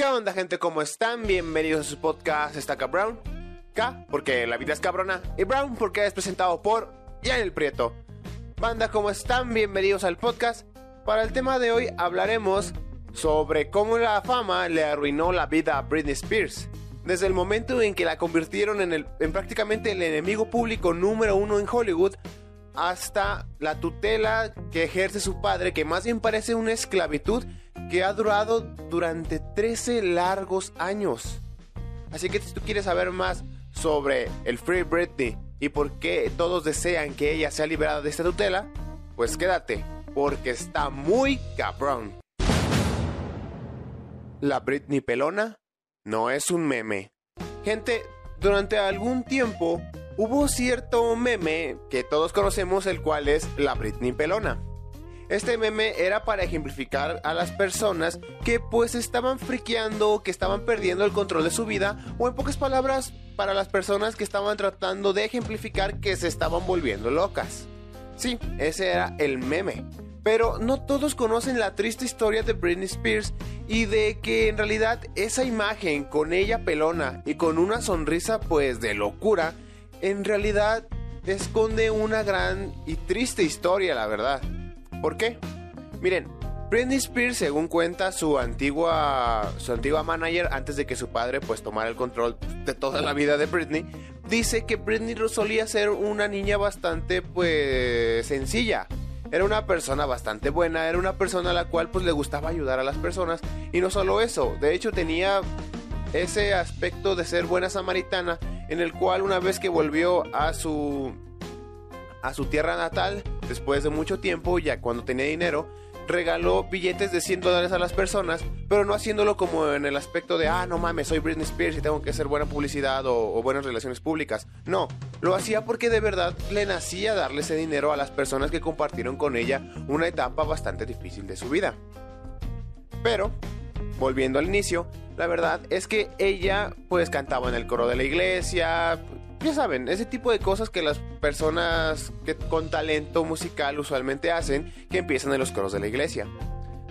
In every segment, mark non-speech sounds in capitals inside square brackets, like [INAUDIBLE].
¿Qué onda gente? ¿Cómo están? Bienvenidos a su podcast Estaca Brown. K porque la vida es cabrona y Brown porque es presentado por el Prieto. Banda, ¿cómo están? Bienvenidos al podcast. Para el tema de hoy hablaremos sobre cómo la fama le arruinó la vida a Britney Spears. Desde el momento en que la convirtieron en, el, en prácticamente el enemigo público número uno en Hollywood, hasta la tutela que ejerce su padre, que más bien parece una esclavitud que ha durado durante 13 largos años. Así que si tú quieres saber más sobre el Free Britney y por qué todos desean que ella sea liberada de esta tutela, pues quédate, porque está muy cabrón. La Britney pelona no es un meme. Gente, durante algún tiempo hubo cierto meme que todos conocemos, el cual es la Britney pelona. Este meme era para ejemplificar a las personas que pues estaban friqueando, que estaban perdiendo el control de su vida, o en pocas palabras, para las personas que estaban tratando de ejemplificar que se estaban volviendo locas. Sí, ese era el meme. Pero no todos conocen la triste historia de Britney Spears y de que en realidad esa imagen con ella pelona y con una sonrisa pues de locura, en realidad esconde una gran y triste historia, la verdad. ¿Por qué? Miren, Britney Spears, según cuenta su antigua, su antigua manager, antes de que su padre pues tomara el control de toda la vida de Britney, dice que Britney solía ser una niña bastante pues sencilla. Era una persona bastante buena, era una persona a la cual pues le gustaba ayudar a las personas y no solo eso, de hecho tenía ese aspecto de ser buena samaritana en el cual una vez que volvió a su a su tierra natal después de mucho tiempo, ya cuando tenía dinero, regaló billetes de 100 dólares a las personas, pero no haciéndolo como en el aspecto de, ah, no mames, soy Britney Spears y tengo que hacer buena publicidad o, o, buenas relaciones públicas. No, lo hacía porque de verdad le nacía darle ese dinero a las personas que compartieron con ella una etapa bastante difícil de su vida. Pero, volviendo al inicio, la verdad es que ella pues cantaba en el coro de la iglesia, ya saben, ese tipo de cosas que las personas que con talento musical usualmente hacen, que empiezan en los coros de la iglesia.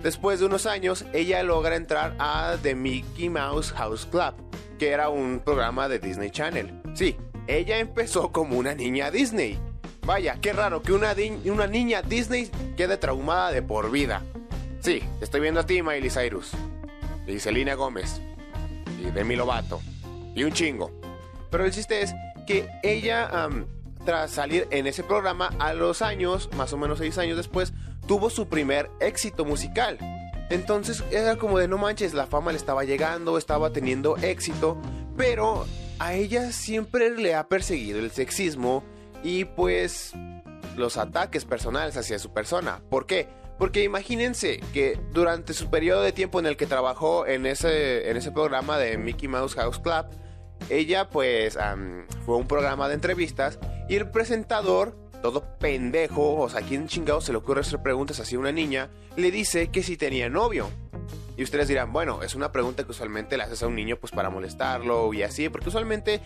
Después de unos años, ella logra entrar a The Mickey Mouse House Club, que era un programa de Disney Channel. Sí, ella empezó como una niña Disney. Vaya, qué raro que una, niña Disney quede traumada de por vida. Sí, estoy viendo a ti, Miley Cyrus. Y Selena Gómez. Y Demi Lovato. Y un chingo. Pero el chiste es que ella, tras salir en ese programa, a los años, más o menos seis años después, tuvo su primer éxito musical. Entonces era como de no manches, la fama le estaba llegando, estaba teniendo éxito, pero a ella siempre le ha perseguido el sexismo y pues los ataques personales hacia su persona. ¿Por qué? Porque imagínense que durante su periodo de tiempo en el que trabajó en ese, en ese programa de Mickey Mouse House Club, ella pues fue un programa de entrevistas y el presentador, todo pendejo, o sea, ¿quién chingado se le ocurre hacer preguntas así a una niña? Le dice que si tenía novio. Y ustedes dirán, bueno, es una pregunta que usualmente le haces a un niño pues para molestarlo y así, porque usualmente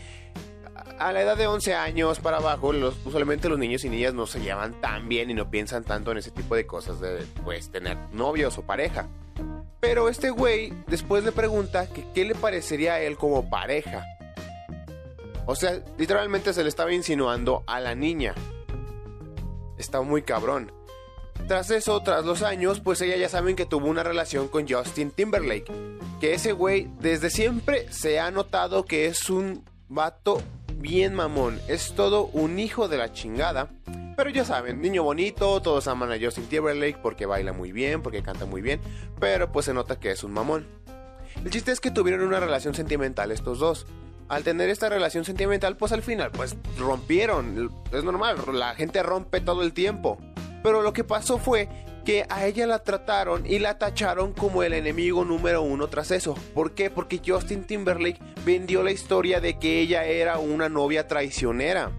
a la edad de 11 años para abajo, los, usualmente los niños y niñas no se llevan tan bien y no piensan tanto en ese tipo de cosas de pues tener novios o pareja. Pero este güey después le pregunta que qué le parecería a él como pareja. O sea, literalmente se le estaba insinuando a la niña. Está muy cabrón. Tras eso, tras los años, pues ella ya saben que tuvo una relación con Justin Timberlake. Que ese güey desde siempre se ha notado que es un vato bien mamón. Es todo un hijo de la chingada. Pero ya saben, niño bonito, todos aman a Justin Timberlake porque baila muy bien, porque canta muy bien. Pero pues se nota que es un mamón. El chiste es que tuvieron una relación sentimental estos dos al tener esta relación sentimental, pues al final, pues rompieron. Es normal, la gente rompe todo el tiempo. Pero lo que pasó fue que a ella la trataron y la tacharon como el enemigo número uno tras eso. ¿Por qué? Porque Justin Timberlake vendió la historia de que ella era una novia traicionera.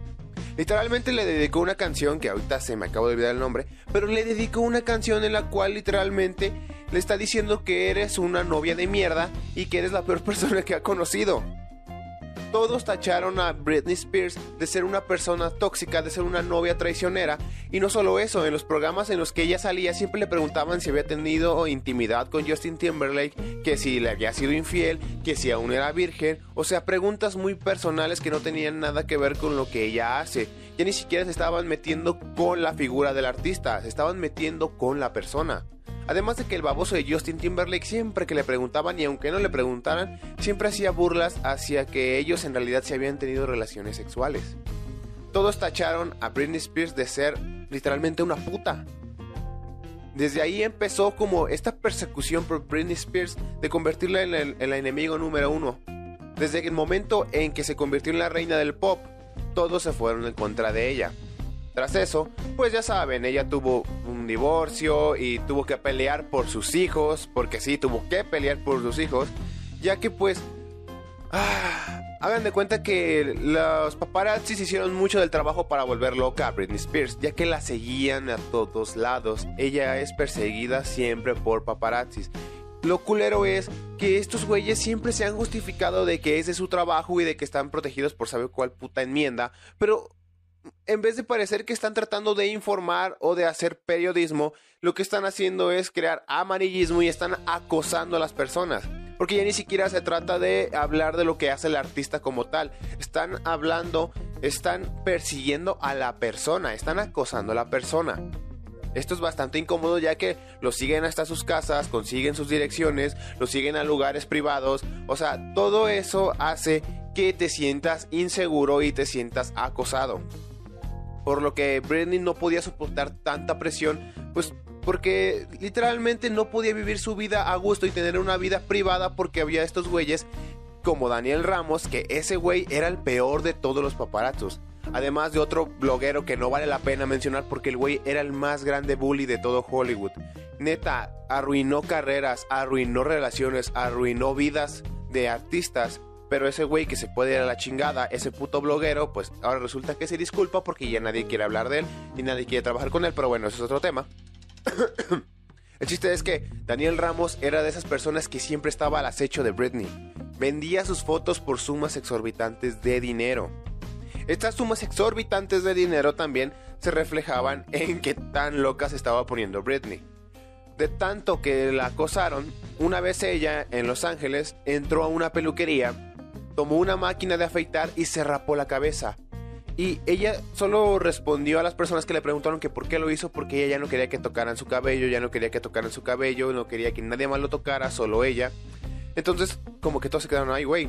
Literalmente le dedicó una canción, que ahorita se me acabo de olvidar el nombre, pero le dedicó una canción en la cual literalmente le está diciendo que eres una novia de mierda y que eres la peor [LAUGHS] persona que ha conocido todos tacharon a Britney Spears de ser una persona tóxica, de ser una novia traicionera. Y no solo eso, en los programas en los que ella salía siempre le preguntaban si había tenido intimidad con Justin Timberlake, que si le había sido infiel, que si aún era virgen. O sea, preguntas muy personales que no tenían nada que ver con lo que ella hace. Ya ni siquiera se estaban metiendo con la figura del artista, se estaban metiendo con la persona. Además de que el baboso de Justin Timberlake siempre que le preguntaban y aunque no le preguntaran, siempre hacía burlas hacia que ellos en realidad se habían tenido relaciones sexuales. Todos tacharon a Britney Spears de ser literalmente una puta. Desde ahí empezó como esta persecución por Britney Spears de convertirla en el, en el enemigo número uno. Desde el momento en que se convirtió en la reina del pop, todos se fueron en contra de ella. Tras eso, pues ya saben, ella tuvo un divorcio y tuvo que pelear por sus hijos, porque sí, tuvo que pelear por sus hijos, ya que pues... Ah, hagan de cuenta que los paparazzis hicieron mucho del trabajo para volver loca a Britney Spears, ya que la seguían a todos lados. Ella es perseguida siempre por paparazzis. Lo culero es que estos güeyes siempre se han justificado de que es de su trabajo y de que están protegidos por saber cuál puta enmienda, pero en vez de parecer que están tratando de informar o de hacer periodismo, lo que están haciendo es crear amarillismo y están acosando a las personas. Porque ya ni siquiera se trata de hablar de lo que hace el artista como tal. Están hablando, están persiguiendo a la persona, están acosando a la persona. Esto es bastante incómodo ya que los siguen hasta sus casas, consiguen sus direcciones, los siguen a lugares privados. O sea, todo eso hace que te sientas inseguro y te sientas acosado por lo que Britney no podía soportar tanta presión, pues porque literalmente no podía vivir su vida a gusto y tener una vida privada porque había estos güeyes como Daniel Ramos, que ese güey era el peor de todos los paparazzos. Además de otro bloguero que no vale la pena mencionar porque el güey era el más grande bully de todo Hollywood. Neta, arruinó carreras, arruinó relaciones, arruinó vidas de artistas pero ese güey que se puede ir a la chingada, ese puto bloguero, pues ahora resulta que se disculpa porque ya nadie quiere hablar de él y nadie quiere trabajar con él, pero bueno, eso es otro tema. [COUGHS] El chiste es que Daniel Ramos era de esas personas que siempre estaba al acecho de Britney. Vendía sus fotos por sumas exorbitantes de dinero. Estas sumas exorbitantes de dinero también se reflejaban en que tan loca se estaba poniendo Britney. De tanto que la acosaron, una vez ella en Los Ángeles entró a una peluquería tomó una máquina de afeitar y se rapó la cabeza. Y ella solo respondió a las personas que le preguntaron que por qué lo hizo, porque ella ya no quería que tocaran su cabello, ya no quería que tocaran su cabello, no quería que nadie más lo tocara, solo ella. Entonces, como que todos se quedaron ahí, güey.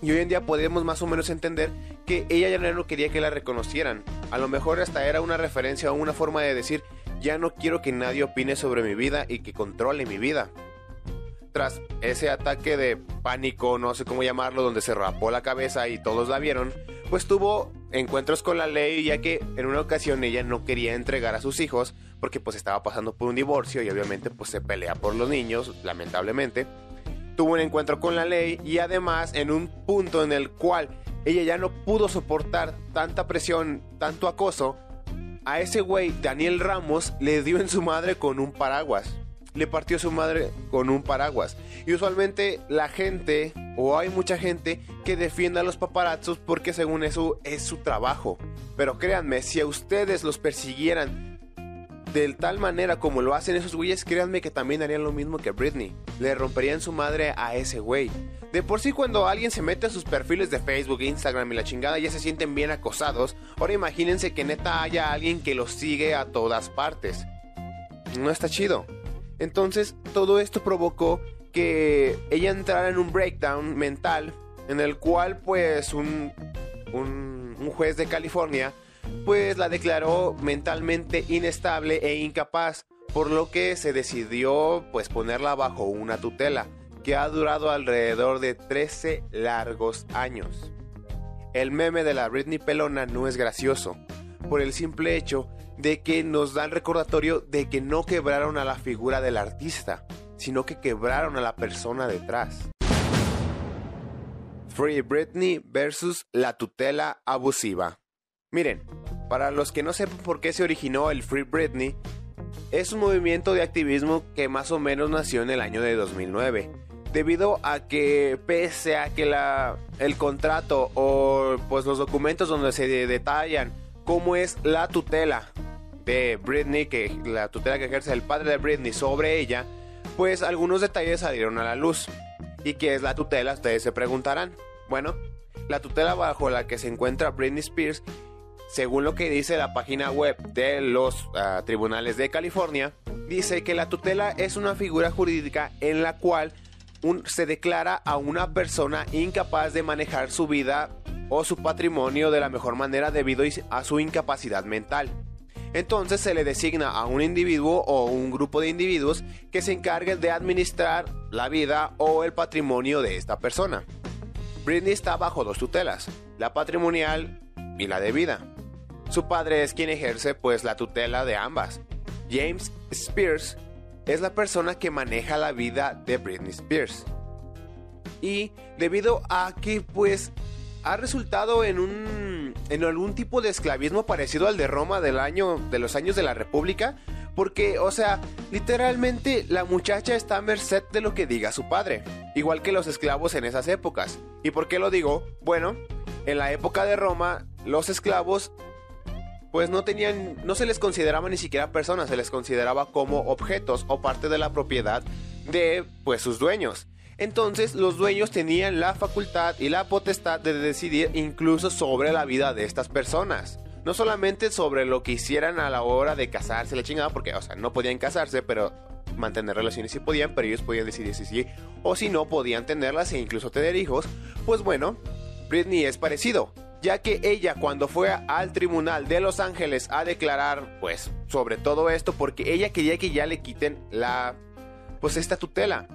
Y hoy en día podemos más o menos entender que ella ya no quería que la reconocieran. A lo mejor hasta era una referencia o una forma de decir, ya no quiero que nadie opine sobre mi vida y que controle mi vida tras ese ataque de pánico, no sé cómo llamarlo, donde se rapó la cabeza y todos la vieron, pues tuvo encuentros con la ley ya que en una ocasión ella no quería entregar a sus hijos porque pues estaba pasando por un divorcio y obviamente pues se pelea por los niños, lamentablemente. Tuvo un encuentro con la ley y además en un punto en el cual ella ya no pudo soportar tanta presión, tanto acoso, a ese güey Daniel Ramos le dio en su madre con un paraguas le partió su madre con un paraguas. Y usualmente la gente, o hay mucha gente, que defiende a los paparazzos porque según eso es su trabajo. Pero créanme, si a ustedes los persiguieran de tal manera como lo hacen esos güeyes, créanme que también harían lo mismo que Britney. Le romperían su madre a ese güey. De por sí cuando alguien se mete a sus perfiles de Facebook, Instagram y la chingada ya se sienten bien acosados, ahora imagínense que neta haya alguien que los sigue a todas partes. No está chido. Entonces todo esto provocó que ella entrara en un breakdown mental en el cual pues un, un, juez de California pues la declaró mentalmente inestable e incapaz, por lo que se decidió pues ponerla bajo una tutela que ha durado alrededor de 13 largos años. El meme de la Britney Pelona no es gracioso, por el simple hecho de que nos dan recordatorio de que no quebraron a la figura del artista, sino que quebraron a la persona detrás. Free Britney versus la tutela abusiva. Miren, para los que no sepan por qué se originó el Free Britney, es un movimiento de activismo que más o menos nació en el año de 2009. debido a que pese a que la, el contrato o pues los documentos donde se detallan cómo es la tutela de Britney, que la tutela que ejerce el padre de Britney sobre ella, pues algunos detalles salieron a la luz. ¿Y qué es la tutela? Ustedes se preguntarán. Bueno, la tutela bajo la que se encuentra Britney Spears, según lo que dice la página web de los ah, tribunales de California, dice que la tutela es una figura jurídica en la cual se declara a una persona incapaz de manejar su vida o su patrimonio de la mejor manera debido a su incapacidad mental. Entonces se le designa a un individuo o un grupo de individuos que se encarguen de administrar la vida o el patrimonio de esta persona. Britney está bajo dos tutelas, la patrimonial y la de vida. Su padre es quien ejerce pues la tutela de ambas. James Spears es la persona que maneja la vida de Britney Spears. Y debido a que pues ha resultado en un en algún tipo de esclavismo parecido al de Roma del año de los años de la República, porque o sea, literalmente la muchacha está a merced de lo que diga su padre, igual que los esclavos en esas épocas. ¿Y por qué lo digo? Bueno, en la época de Roma los esclavos pues no tenían, no se les consideraba ni siquiera personas, se les consideraba como objetos o parte de la propiedad de pues sus dueños. Entonces los dueños tenían la facultad y la potestad de decidir incluso sobre la vida de estas personas. No solamente sobre lo que hicieran a la hora de casarse, la chingada, porque, o sea, no podían casarse, pero mantener relaciones sí podían, pero ellos podían decidir si sí o si no podían tenerlas e incluso tener hijos. Pues bueno, Britney es parecido ya que ella cuando fue al tribunal de Los Ángeles a declarar pues sobre todo esto porque ella quería que ya le quiten la pues esta tutela,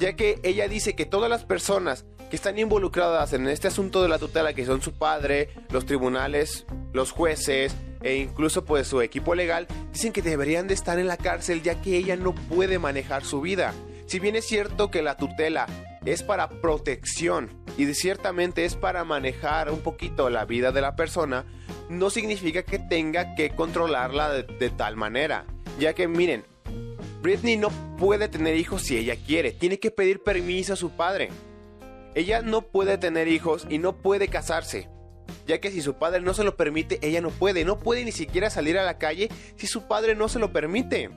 ya que ella dice que todas las personas que están involucradas en este asunto de la tutela que son su padre, los tribunales, los jueces e incluso pues su equipo legal dicen que deberían de estar en la cárcel ya que ella no puede manejar su vida. Si bien es cierto que la tutela es para protección y ciertamente es para manejar un poquito la vida de la persona, no significa que tenga que controlarla de, tal manera. Ya que miren, Britney no puede tener hijos si ella quiere, tiene que pedir permiso a su padre. Ella no puede tener hijos y no puede casarse, ya que si su padre no se lo permite, ella no puede, no puede ni siquiera salir a la calle si su padre no se lo permite.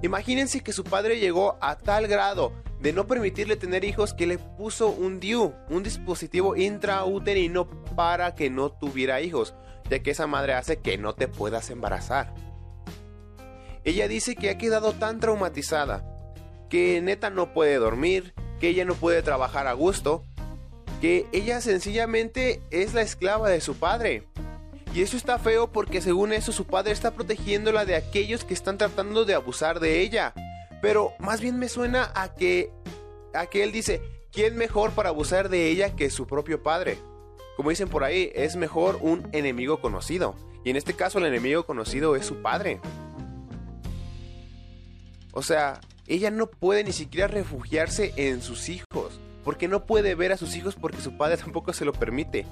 Imagínense que su padre llegó a tal grado de no permitirle tener hijos que le puso un DIU, un dispositivo intrauterino para que no tuviera hijos, ya que esa madre hace que no te puedas embarazar. Ella dice que ha quedado tan traumatizada, que neta no puede dormir, que ella no puede trabajar a gusto, que ella sencillamente es la esclava de su padre. Y eso está feo porque según eso su padre está protegiéndola de aquellos que están tratando de abusar de ella. Pero más bien me suena a que, a que él dice, ¿quién mejor para abusar de ella que su propio padre? Como dicen por ahí, es mejor un enemigo conocido. Y en este caso el enemigo conocido es su padre. O sea, ella no puede ni siquiera refugiarse en sus hijos. Porque no puede ver a sus hijos porque su padre [LAUGHS] tampoco se lo permite.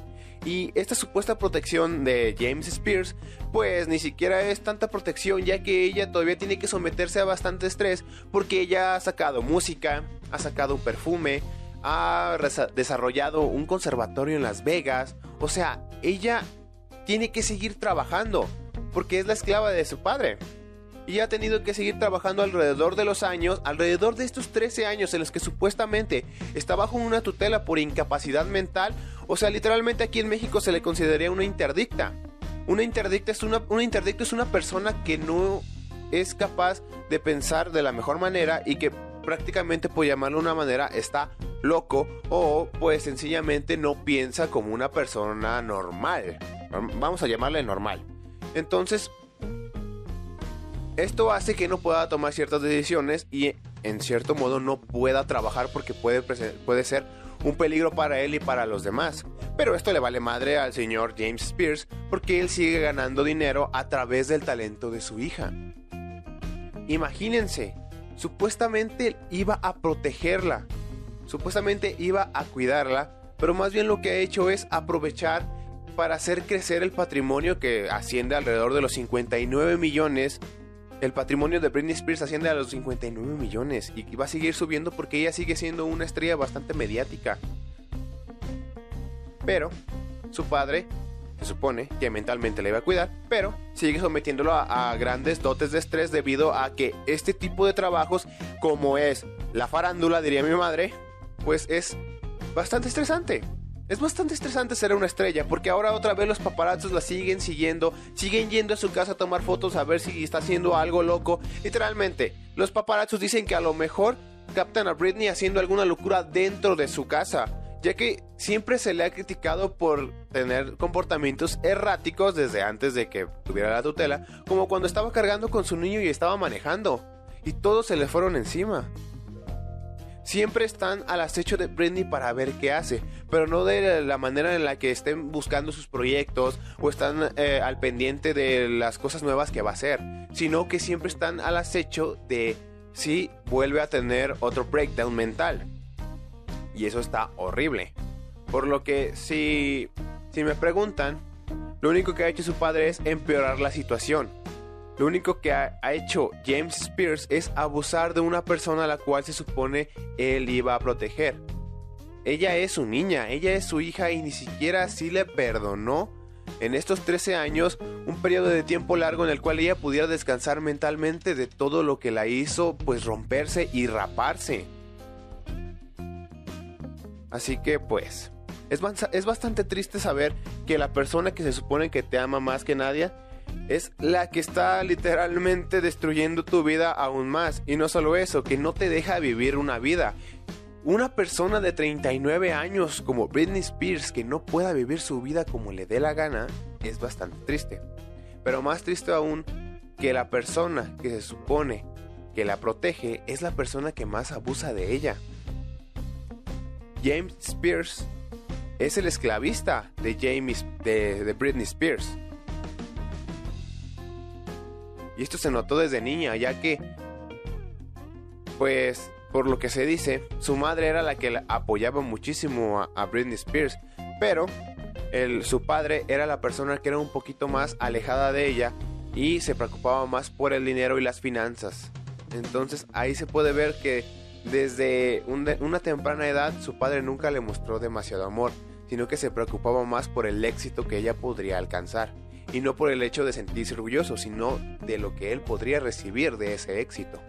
Y esta supuesta protección de James Spears, pues ni siquiera es tanta protección, ya que ella todavía tiene que someterse a bastante estrés, porque ella ha sacado música, ha sacado un perfume, ha desarrollado un conservatorio en Las Vegas, o sea, ella tiene que seguir trabajando, porque es la esclava de su padre y ha tenido que seguir trabajando alrededor de los años, alrededor de estos 13 años en los que supuestamente está bajo una tutela por incapacidad mental, o sea, literalmente aquí en México se le consideraría una interdicta. Una interdicta es una, una interdicto es una persona que no es capaz de pensar de la mejor manera y que prácticamente por llamarlo de una manera está loco o pues sencillamente no piensa como una persona normal. Vamos a llamarle normal. Entonces, esto hace que no pueda tomar ciertas decisiones y en cierto modo no pueda trabajar porque puede, puede ser un peligro para él y para los demás. Pero esto le vale madre al señor James Spears porque él sigue ganando dinero a través del talento de su hija. Imagínense, supuestamente iba a protegerla, supuestamente iba a cuidarla, pero más bien lo que ha hecho es aprovechar para hacer crecer el patrimonio que asciende alrededor de los 59 millones el patrimonio de Britney Spears asciende a los 59 millones y va a seguir subiendo porque ella sigue siendo una estrella bastante mediática. Pero su padre se supone que mentalmente le iba a cuidar, pero sigue sometiéndolo a, a, grandes dotes de estrés debido a que este tipo de trabajos, como es la farándula, diría mi madre, pues es bastante estresante. Es bastante estresante ser una estrella, porque ahora otra vez los paparazzos la siguen siguiendo, siguen yendo a su casa a tomar fotos a ver si está haciendo algo loco. Literalmente, los paparazzos dicen que a lo mejor captan a Britney haciendo alguna locura dentro de su casa, ya que siempre se le ha criticado por tener comportamientos erráticos desde antes de que tuviera la tutela, como cuando estaba cargando con su niño y estaba manejando, y todos se le fueron encima siempre están al acecho de Britney para ver qué hace, pero no de la manera en la que estén buscando sus proyectos o están eh, al pendiente de las cosas nuevas que va a hacer, sino que siempre están al acecho de si vuelve a tener otro breakdown mental. Y eso está horrible. Por lo que si, si me preguntan, lo único que ha hecho su padre es empeorar la situación. Lo único que ha, hecho James Spears es abusar de una persona a la cual se supone él iba a proteger. Ella es su niña, ella es su hija y ni siquiera así le perdonó en estos 13 años un periodo de tiempo largo en el cual ella pudiera descansar mentalmente de todo lo que la hizo pues romperse y raparse. Así que pues es, es bastante triste saber que la persona que se supone que te ama más que nadie es la que está literalmente destruyendo tu vida aún más. Y no solo eso, que no te deja vivir una vida. Una persona de 39 años como Britney Spears que no pueda vivir su vida como le dé la gana es bastante triste. Pero más triste aún que la persona que se supone que la protege es la persona que más abusa de ella. James Spears es el esclavista de, de Britney Spears. Y esto se notó desde niña, ya que, pues, por lo que se dice, su madre era la que apoyaba muchísimo a, Britney Spears, pero su padre era la persona que era un poquito más alejada de ella y se preocupaba más por el dinero y las finanzas. Entonces ahí se puede ver que desde una temprana edad su padre nunca le mostró demasiado amor, sino que se preocupaba más por el éxito que ella podría alcanzar y no por el hecho de sentirse orgulloso, sino de lo que él podría recibir de ese éxito.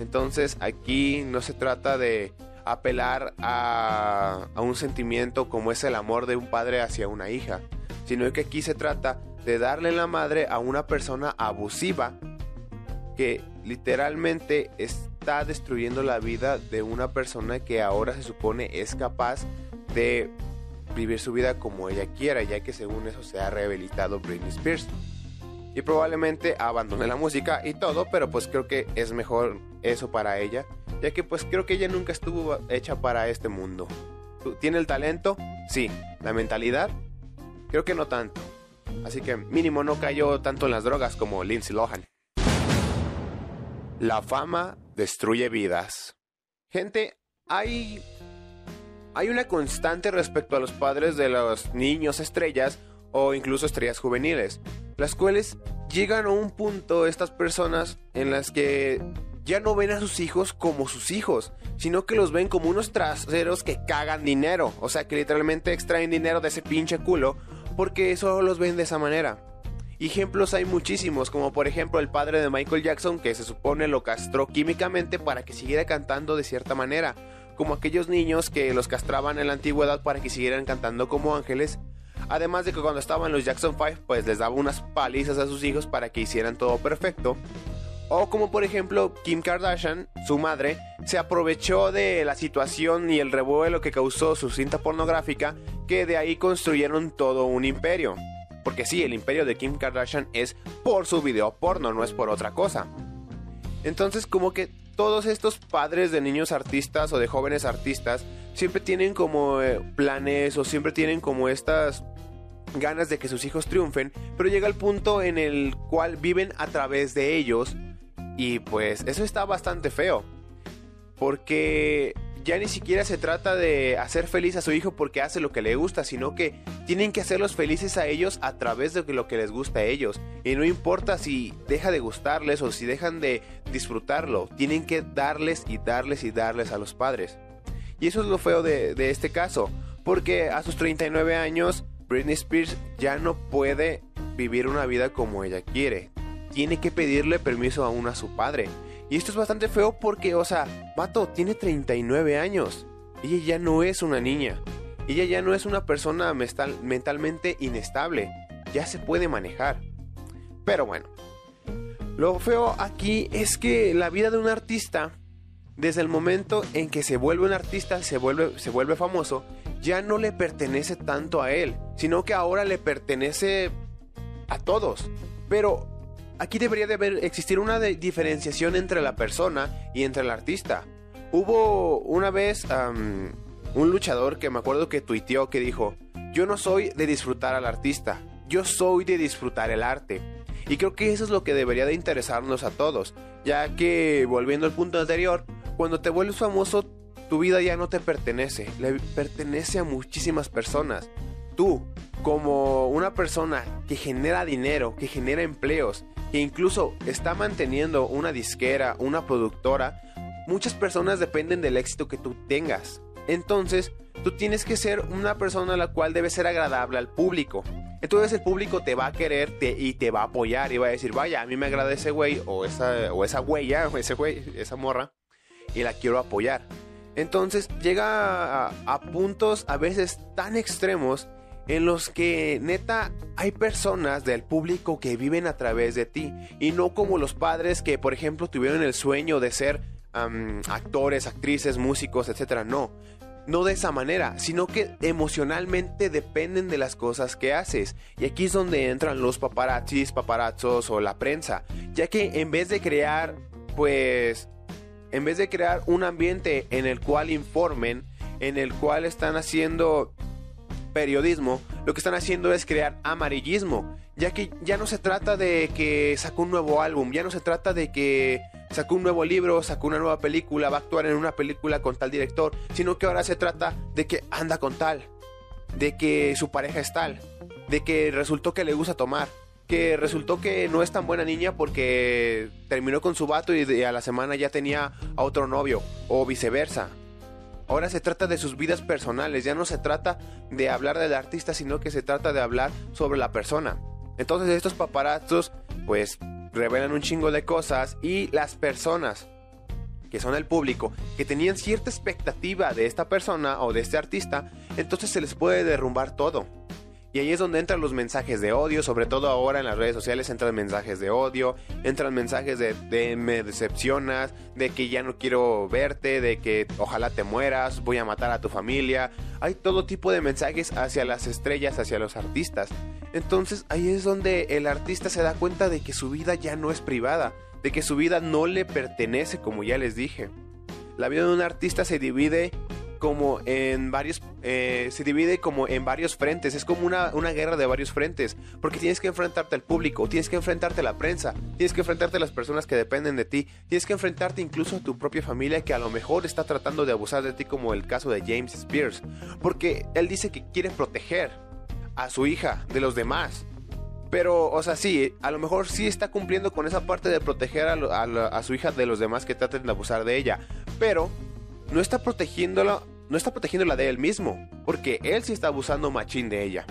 Entonces aquí no se trata de apelar a, un sentimiento como es el amor de un padre hacia una hija, sino que aquí se trata de darle la madre a una persona abusiva que literalmente está destruyendo la vida de una persona que ahora se supone es capaz de vivir su vida como ella quiera, ya que según eso se ha rehabilitado Britney Spears. Y probablemente abandone la música y todo, pero pues creo que es mejor eso para ella, ya que pues creo que ella nunca estuvo hecha para este mundo. ¿Tiene el talento? Sí. ¿La mentalidad? Creo que no tanto. Así que mínimo no cayó tanto en las drogas como Lindsay Lohan. La fama destruye vidas. Gente, hay hay una constante respecto a los padres de los niños estrellas o incluso estrellas juveniles, las cuales llegan a un punto estas personas en las que ya no ven a sus hijos como sus hijos, sino que los ven como unos traseros que cagan dinero, o sea que literalmente extraen dinero de ese pinche culo porque solo los ven de esa manera. Ejemplos hay muchísimos, como por ejemplo el padre de Michael Jackson que se supone lo castró químicamente para que siguiera cantando de cierta manera, como aquellos niños que los castraban en la antigüedad para que siguieran cantando como ángeles. Además de que cuando estaban los Jackson 5, pues les daba unas palizas a sus hijos para que hicieran todo perfecto. O como por ejemplo Kim Kardashian, su madre, se aprovechó de la situación y el revuelo que causó su cinta pornográfica, que de ahí construyeron todo un imperio. Porque sí, el imperio de Kim Kardashian es por su video porno, no es por otra cosa. Entonces como que todos estos padres de niños artistas o de jóvenes artistas siempre tienen como eh, planes o siempre tienen como estas ganas de que sus hijos triunfen, pero llega el punto en el cual viven a través de ellos y pues eso está bastante feo. Porque ya ni siquiera se trata de hacer feliz a su hijo porque hace lo que le gusta, sino que tienen que hacerlos felices a ellos a través de lo que les gusta a ellos. Y no importa si deja de gustarles o si dejan de disfrutarlo, tienen que darles y darles y darles a los padres. Y eso es lo feo de, de este caso, porque a sus 39 años, Britney Spears ya no puede vivir una vida como ella quiere. Tiene que pedirle permiso aún a su padre. Y esto es bastante feo porque, o sea, Vato tiene 39 años. Ella ya no es una niña. Ella ya no es una persona mentalmente inestable. Ya se puede manejar. Pero bueno. Lo feo aquí es que la vida de un artista, desde el momento en que se vuelve un artista, se vuelve, se vuelve famoso, ya no le pertenece tanto a él, sino que ahora le pertenece a todos. Pero Aquí debería de haber, existir una diferenciación entre la persona y entre el artista. Hubo una vez un luchador que me acuerdo que tuiteó que dijo, yo no soy de disfrutar al artista, yo soy de disfrutar el arte. Y creo que eso es lo que debería de interesarnos a todos, ya que, volviendo al punto anterior, cuando te vuelves famoso, tu vida ya no te pertenece, le pertenece a muchísimas personas. Tú, como una persona que genera dinero, que genera empleos, incluso está manteniendo una disquera, una productora, muchas personas dependen del éxito que tú tengas. Entonces, tú tienes que ser una persona a la cual debe ser agradable al público. Entonces el público te va a querer y te va a apoyar y va a decir, vaya, a mí me agrada ese güey o esa, o esa huella o ese güey, esa morra y la quiero apoyar. Entonces llega a puntos a veces tan extremos en los que neta hay personas del público que viven a través de ti y no como los padres que por ejemplo tuvieron el sueño de ser actores, actrices, músicos, etcétera. No, no de esa manera, sino que emocionalmente dependen de las cosas que haces. Y aquí es donde entran los paparazzis, paparazzos o la prensa, ya que en vez de crear, pues, en vez de crear un ambiente en el cual informen, en el cual están haciendo periodismo, lo que están haciendo es crear amarillismo, ya que ya no se trata de que sacó un nuevo álbum, ya no se trata de que sacó un nuevo libro, sacó una nueva película, va a actuar en una película con tal director, sino que ahora se trata de que anda con tal, de que su pareja es tal, de que resultó que le gusta tomar, que resultó que no es tan buena niña porque terminó con su vato y a la semana ya tenía a otro novio, o viceversa. Ahora se trata de sus vidas personales, ya no se trata de hablar del artista, sino que se trata de hablar sobre la persona. Entonces estos paparazzos pues revelan un chingo de cosas y las personas que son el público, que tenían cierta expectativa de esta persona o de este artista, entonces se les puede derrumbar todo. Y ahí es donde entran los mensajes de odio, sobre todo ahora en las redes sociales entran mensajes de odio, entran mensajes de, me decepcionas, de que ya no quiero verte, de que ojalá te mueras, voy a matar a tu familia. Hay todo tipo de mensajes hacia las estrellas, hacia los artistas. Entonces ahí es donde el artista se da cuenta de que su vida ya no es privada, de que su vida no le pertenece como ya les dije. La vida de un artista se divide como en varios, eh, se divide como en varios frentes, es como una, una, guerra de varios frentes, porque tienes que enfrentarte al público, tienes que enfrentarte a la prensa, tienes que enfrentarte a las personas que dependen de ti, tienes que enfrentarte incluso a tu propia familia que a lo mejor está tratando de abusar de ti como el caso de James Spears, porque él dice que quiere proteger a su hija de los demás. Pero, o sea, sí, a lo mejor sí está cumpliendo con esa parte de proteger a, a su hija de los demás que traten de abusar de ella. Pero no está protegiéndola, no está protegiéndola de él mismo, porque él sí está abusando machín de ella.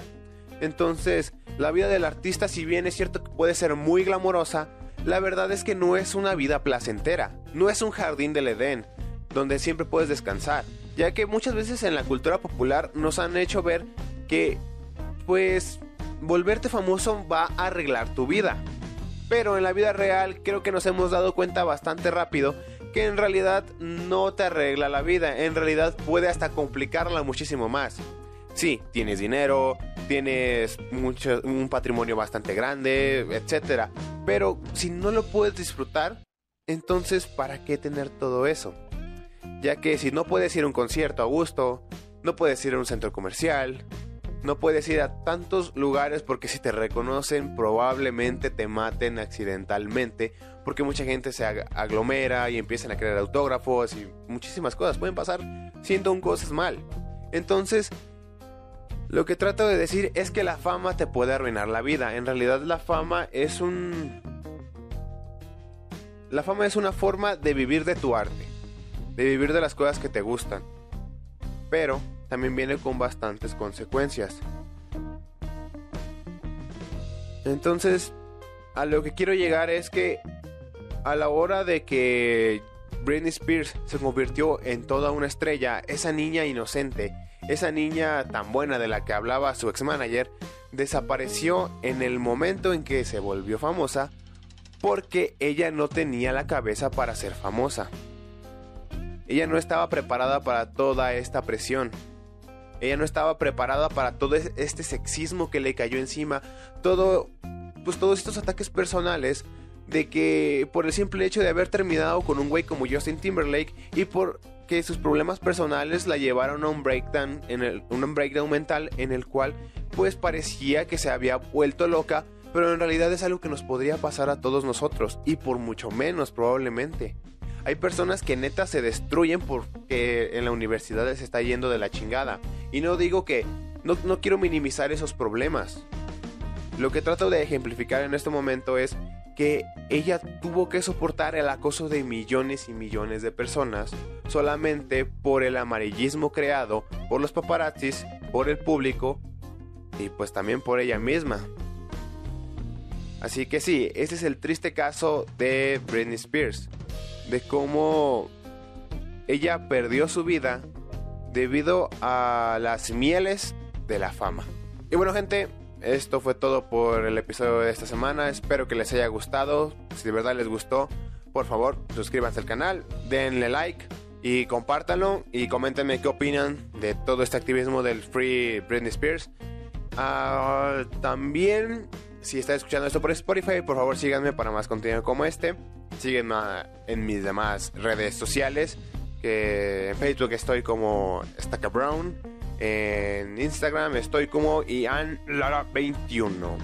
Entonces, la vida del artista, si bien es cierto que puede ser muy glamorosa, la verdad es que no es una vida placentera, no es un jardín del Edén, donde siempre puedes descansar, ya que muchas veces en la cultura popular nos han hecho ver que, pues, volverte famoso va a arreglar tu vida. Pero en la vida real creo que nos hemos dado cuenta bastante rápido que en realidad no te arregla la vida, en realidad puede hasta complicarla muchísimo más. Sí, tienes dinero, tienes mucho, un patrimonio bastante grande, etc. Pero si no lo puedes disfrutar, entonces ¿para qué tener todo eso? Ya que si no puedes ir a un concierto a gusto, no puedes ir a un centro comercial, no puedes ir a tantos lugares porque si te reconocen probablemente te maten accidentalmente porque mucha gente se aglomera y empiezan a crear autógrafos y muchísimas cosas pueden pasar siendo cosas mal. Entonces, lo que trato de decir es que la fama te puede arruinar la vida. En realidad la fama es un... La fama es una forma de vivir de tu arte, de vivir de las cosas que te gustan. Pero también viene con bastantes consecuencias. Entonces, a lo que quiero llegar es que a la hora de que Britney Spears se convirtió en toda una estrella, esa niña inocente, esa niña tan buena de la que hablaba su ex manager, desapareció en el momento en que se volvió famosa porque ella no tenía la cabeza para ser famosa. Ella no estaba preparada para toda esta presión. Ella no estaba preparada para todo este sexismo que le cayó encima, todo pues todos estos ataques personales de que por el simple hecho de haber terminado con un güey como Justin Timberlake y por que sus problemas personales la llevaron a un breakdown, en el, un breakdown mental en el cual pues parecía que se había vuelto loca, pero en realidad es algo que nos podría pasar a todos nosotros y por mucho menos probablemente. Hay personas que neta se destruyen porque en la universidad se está yendo de la chingada. Y no digo que no, no quiero minimizar esos problemas. Lo que trato de ejemplificar en este momento es que ella tuvo que soportar el acoso de millones y millones de personas solamente por el amarillismo creado por los paparazzis, por el público y pues también por ella misma. Así que sí, ese es el triste caso de Britney Spears, de cómo ella perdió su vida debido a las mieles de la fama. Y bueno gente, esto fue todo por el episodio de esta semana. Espero que les haya gustado. Si de verdad les gustó, por favor, suscríbanse al canal, denle like y compártanlo y coméntenme qué opinan de todo este activismo del Free Britney Spears. Ah, también, si están escuchando esto por Spotify, por favor síganme para más contenido como este. Síguenme en mis demás redes sociales. Que en Facebook estoy como Stacka Brown. En Instagram estoy como IanLara21.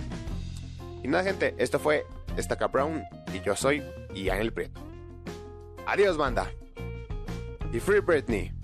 Y nada, gente, esto fue Stacka Brown y yo soy Ian el Prieto. Adiós, banda. Y Free Britney.